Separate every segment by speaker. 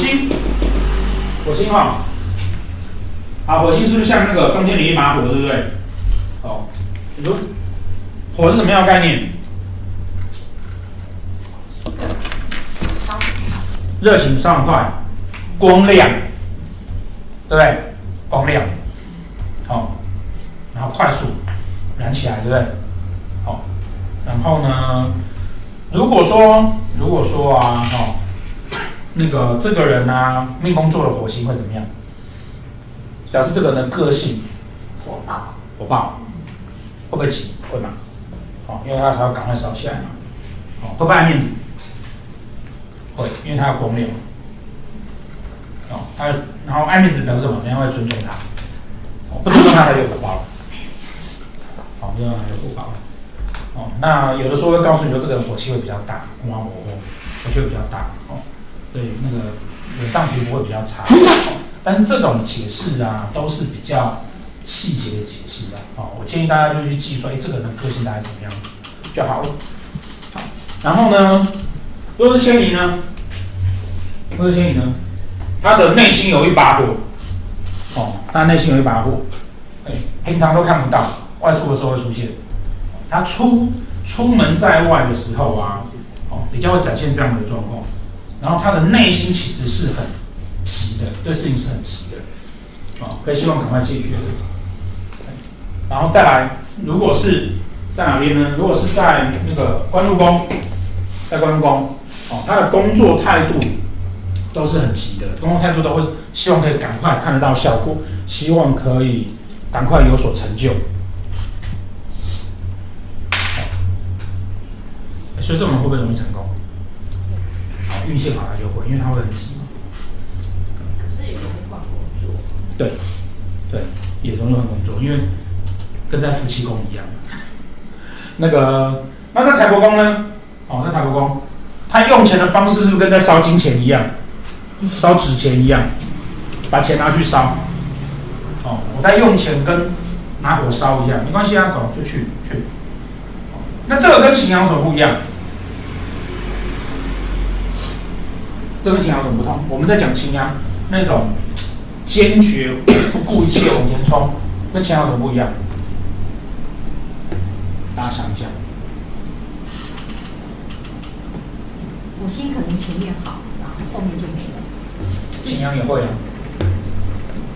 Speaker 1: 火星，火星哈，啊，火星是不是像那个冬天里一把火，对不对？哦，你说火是什么样的概念？热情烧很快，光亮，对不对？光亮，好，然后快速燃起来，对不对？好，然后呢，如果说如果说啊，哦，那个这个人啊，命宫做了火星会怎么样？表示这个人的个性
Speaker 2: 火爆，
Speaker 1: 火爆，会不会急？会吗？好，因为他才要赶快烧起来嘛。哦，会不会爱面子？会，因为他要光亮。哦，他然后爱面子表示什么？人家会尊重他。哦，不尊重他，他就火爆了。好，不尊重他就火爆了。哦，那有的时候会告诉你说，这个人火气会比较大，哇火火，火气会比较大。哦，对，那个脸上皮肤会比较差。哦，但是这种解释啊，都是比较细节的解释啊。哦，我建议大家就去记说，哎，这个人的个性大概什么样子就好了。好，然后呢，若是迁移呢？若是迁移呢？他的内心有一把火，哦，他内心有一把火，哎，平常都看不到，外出的时候会出现。他出出门在外的时候啊，哦，比较会展现这样的状况。然后他的内心其实是很急的，对事情是很急的，哦，可以希望赶快解决。然后再来，如果是在哪边呢？如果是在那个官禄宫，在官禄宫，哦，他的工作态度。都是很急的，工作态度都会希望可以赶快看得到效果，希望可以赶快有所成就。所以这种人会不会容易成功？好，运气好他就会，因为他会很急。
Speaker 2: 可是也容易换工作。
Speaker 1: 对，对，也容易换工作，因为跟在夫妻宫一样。那个，那在财帛宫呢？哦，在财帛宫，他用钱的方式是不是跟在烧金钱一样？烧纸钱一样，把钱拿去烧。哦，我在用钱跟拿火烧一样，没关系啊，走就去去。那这个跟擎羊有什么不一样？这跟擎羊有什么不同？我们在讲擎羊那种坚决不顾一切往前冲，跟擎羊有什么不一样？大家想一下。
Speaker 2: 我心可能前面好，然后后面就没了。
Speaker 1: 擎羊也会啊，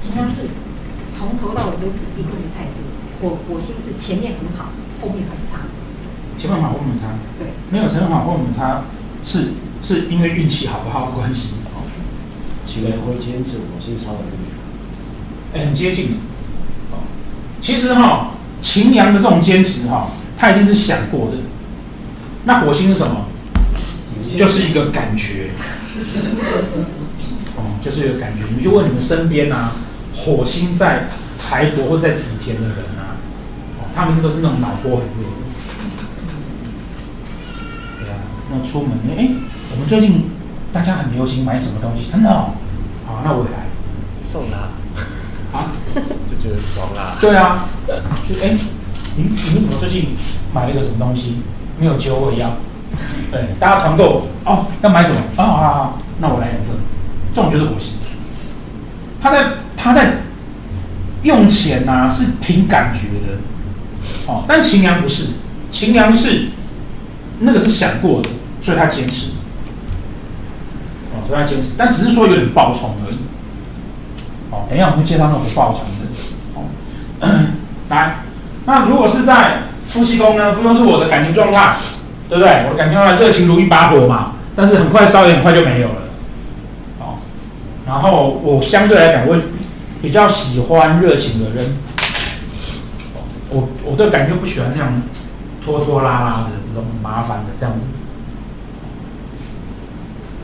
Speaker 2: 擎羊是从头到尾都是一个的态度，我我心是前面很好，后面很差。
Speaker 1: 前面好，后面很差。
Speaker 2: 对，
Speaker 1: 没有前面好，后面很差，是是因为运气好不好的关系。
Speaker 3: 擎羊会坚持，火星超能力。
Speaker 1: 哎，很接近。哦，其实哈，擎羊的这种坚持哈，他一定是想过的。那火星是什么？就是一个感觉。哦，就是有感觉。你就问你们身边啊，火星在财帛或在子田的人啊，哦，他们都是那种脑波很弱。对啊，那出门哎、欸，我们最近大家很流行买什么东西？真的哦，好，那我也来
Speaker 3: 送他
Speaker 1: 啊，
Speaker 3: 就觉得爽啦。
Speaker 1: 对啊，就哎、欸，你你怎么最近买了一个什么东西？没有揪我一样。对，大家团购哦，要买什么？啊、哦、好好好，那我来两份。这种就是火星，他在他在用钱呐、啊，是凭感觉的，哦，但秦良不是，秦良是那个是想过的，所以他坚持，哦，所以他坚持，但只是说有点暴冲而已，哦，等一下我们会介绍那种爆冲的，哦，来，那如果是在夫妻宫呢？夫妻宫是我的感情状态，对不对？我的感情状态热情如一把火嘛，但是很快烧也很快就没有了。然后我相对来讲，我比较喜欢热情的人。我我对感觉不喜欢那样拖拖拉拉的这种麻烦的这样子。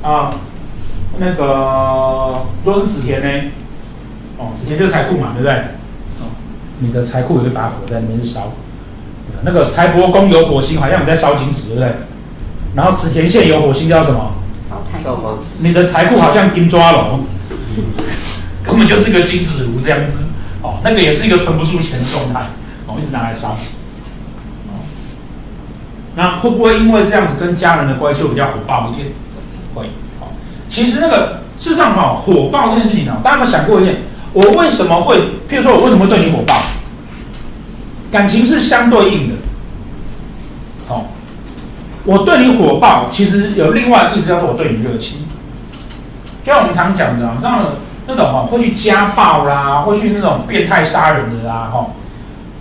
Speaker 1: 啊，那个若是子田呢？哦，子田就是财库嘛，对不对？哦，你的财库有一把火在那边烧。那个财帛宫有火星，好像你在烧金纸，对不对？然后紫田线有火星叫什么？
Speaker 2: 烧财库。
Speaker 1: 你的财库好像金抓龙。根本就是一个金子炉这样子，哦，那个也是一个存不住钱的状态，哦，一直拿来烧，哦，那会不会因为这样子跟家人的关系会比较火爆一点？其实那个事实上哈，火爆这件事情呢，大家有没有想过一点？我为什么会，譬如说我为什么会对你火爆？感情是相对应的。哦，我对你火爆，其实有另外意思，叫做我对你热情。就像我们常讲的，这样的那种哈，会去家暴啦，会去那种变态杀人的啦，哈，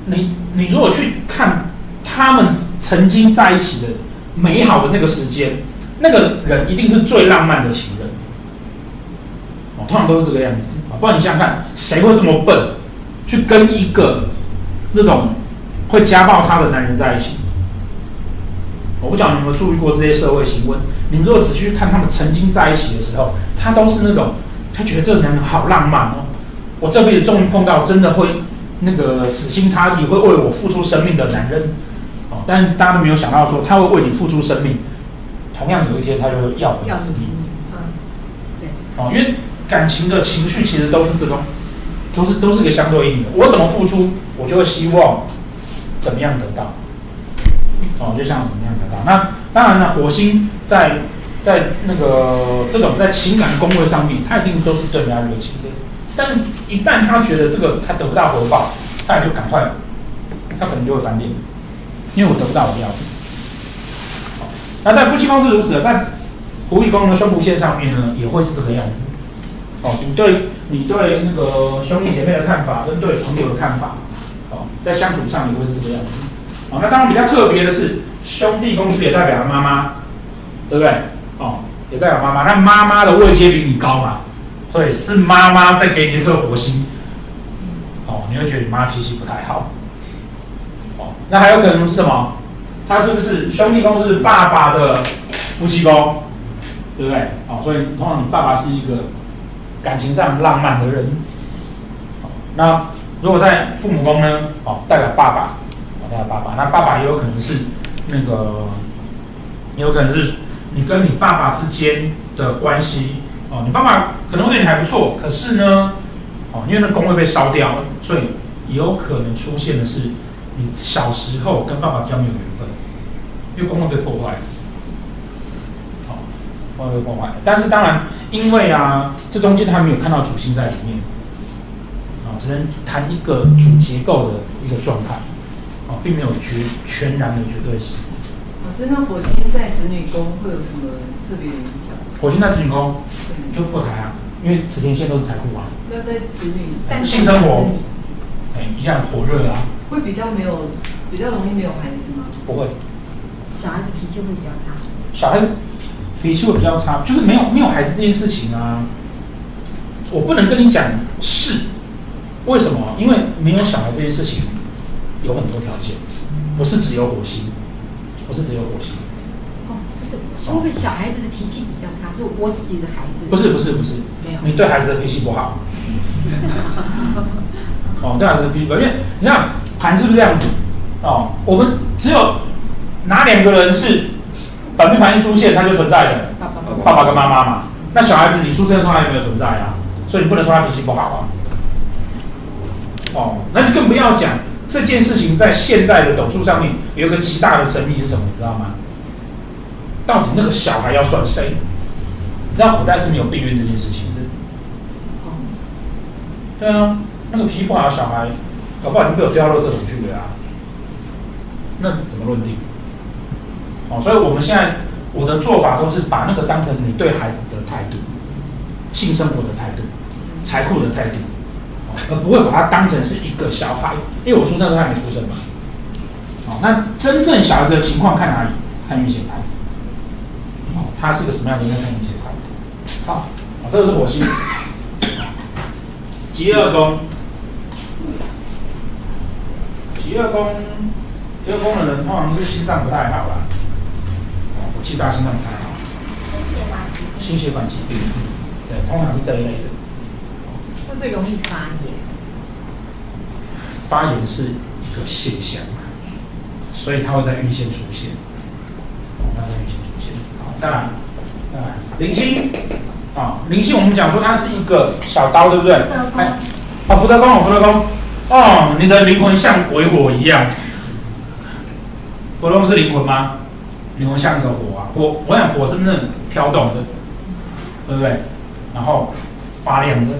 Speaker 1: 你你如果去看他们曾经在一起的美好的那个时间，那个人一定是最浪漫的情。哦，通常都是这个样子。不然你想想看，谁会这么笨，去跟一个那种会家暴他的男人在一起？我不晓得你们有没有注意过这些社会新闻。你们如果仔细去看他们曾经在一起的时候，他都是那种他觉得这个男人好浪漫哦，我这辈子终于碰到真的会那个死心塌地会为我付出生命的男人哦。但是大家都没有想到说他会为你付出生命，同样有一天他就会要回你。嗯，对。哦，因为。感情的情绪其实都是这种，都是都是个相对应的。我怎么付出，我就会希望怎么样得到。哦，就像怎么样得到。那当然了，火星在在那个这种在情感宫位上面，他一定都是对人家热情的。但是，一旦他觉得这个他得不到回报，他也就赶快，他可能就会翻脸，因为我得不到我要的。那在夫妻宫是如此的，在仆役宫的胸部线上面呢，也会是这个样子。哦，你对你对那个兄弟姐妹的看法，跟对朋友的看法，哦，在相处上也会是这个样子。哦，那当然比较特别的是，兄弟宫是也代表了妈妈，对不对？哦，也代表妈妈，那妈妈的位阶比你高嘛，所以是妈妈在给你一颗火星。哦，你会觉得你妈脾气不太好。哦，那还有可能是什么？他是不是兄弟宫是爸爸的夫妻宫，对不对？哦，所以通常你爸爸是一个。感情上浪漫的人，那如果在父母宫呢？哦，代表爸爸，代表爸爸。那爸爸也有可能是那个，有可能是你跟你爸爸之间的关系哦。你爸爸可能对你还不错，可是呢，哦，因为那宫位被烧掉，所以也有可能出现的是你小时候跟爸爸比较没有缘分，因为宫位被破坏了。哦，宫位被破坏，但是当然。因为啊，这中间他还没有看到主星在里面，啊，只能谈一个主结构的一个状态，啊，并没有绝全然的绝对性。
Speaker 4: 老师，那火星在子女宫会有什么特别的影响？
Speaker 1: 火星在子女宫，就破财啊，因为子天线都是财库啊。
Speaker 4: 那在子女，
Speaker 1: 但性生活，哎，一样火热啊。
Speaker 4: 会比较没有，比较容易没有孩子吗？
Speaker 1: 不会。
Speaker 2: 小孩子脾气会比较差。
Speaker 1: 小孩子。脾气会比较差，就是没有没有孩子这件事情啊，我不能跟你讲是，为什么？因为没有小孩这件事情有很多条件，不是只有火星，不是只有火星。
Speaker 2: 哦，不是，会不会小孩子的脾气比较差？就我自己的孩子。
Speaker 1: 不是不是不是，没有，你对孩子的脾气不好。哦，对孩子的脾气不好，因为你看盘是不是这样子？哦，我们只有哪两个人是？本命盘一出现，它就存在的，爸爸跟妈妈嘛。那小孩子你出生的时候他有没有存在啊？所以你不能说他脾气不好啊。哦，那就更不要讲这件事情在现在的斗数上面有一个极大的争议是什么？你知道吗？到底那个小孩要算谁？你知道古代是没有避孕这件事情的。对啊，那个脾气不好的小孩，搞不好已经被我丢到垃圾桶去了啊。那怎么论定？哦，所以我们现在我的做法都是把那个当成你对孩子的态度、性生活的态度、财库的态度，而不会把它当成是一个小孩，因为我出生都还没出生嘛。哦，那真正小孩子的情况看哪里？看运势盘。哦，他是个什么样的人？看运势盘。好，哦，这个是火星。极二宫，极二宫，极二宫的人通常是心脏不太好啦。气大心脏不太好，心血管疾病，心血管疾病，对，通常是这一类的。
Speaker 2: 会不会容易发炎？
Speaker 1: 发炎是一个现象，所以它会在预先出现。哦，它在预线出现。好，再来，再来，铃星，啊，铃星，我们讲说它是一个小刀，对不对？哎，哦，福德宫，哦，福德宫，哦，你的灵魂像鬼火一样。福德宫是灵魂吗？灵魂像一个火啊，火，我想火是那种飘动的？对不对？然后发亮的，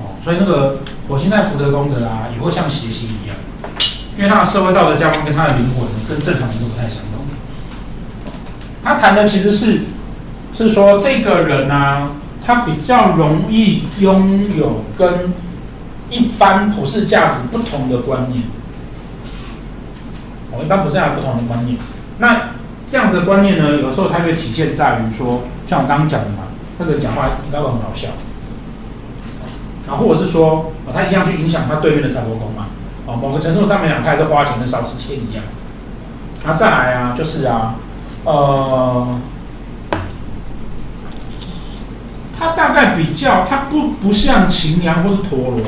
Speaker 1: 哦，所以那个火星在福德宫的啊，也会像谐星一样，因为他的社会道德价观跟他的灵魂跟正常人都不太相同。他谈的其实是是说这个人啊，他比较容易拥有跟一般普世价值不同的观念。哦，一般普世价值不同的观念，那这样子的观念呢，有时候它会体现在于说，像我刚刚讲的嘛，那个讲话应该会很好笑，然后或者是说，哦，他一样去影响他对面的财帛宫嘛，啊，某个程度上面讲，他还是花钱跟烧纸钱一样。那再来啊，就是啊，呃，他大概比较，他不不像擎羊或是陀罗，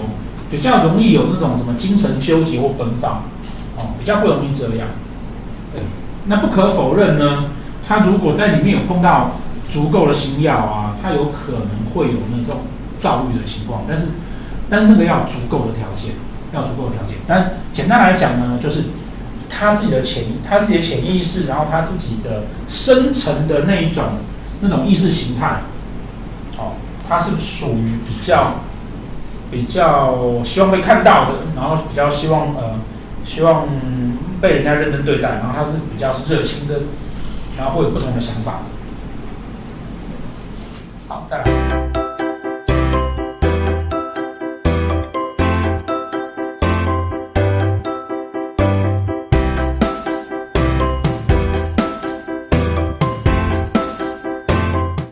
Speaker 1: 比较容易有那种什么精神纠结或奔放，哦，比较不容易这样。对，那不可否认呢，他如果在里面有碰到足够的星曜啊，他有可能会有那种躁郁的情况，但是，但是那个要足够的条件，要足够的条件。但简单来讲呢，就是他自己的潜，他自己的潜意识，然后他自己的深层的那一种那种意识形态，哦，他是属于比较比较希望被看到的，然后比较希望呃希望被人家认真对待，然后他是比较热情的，然后会有不同的想法。好，再来。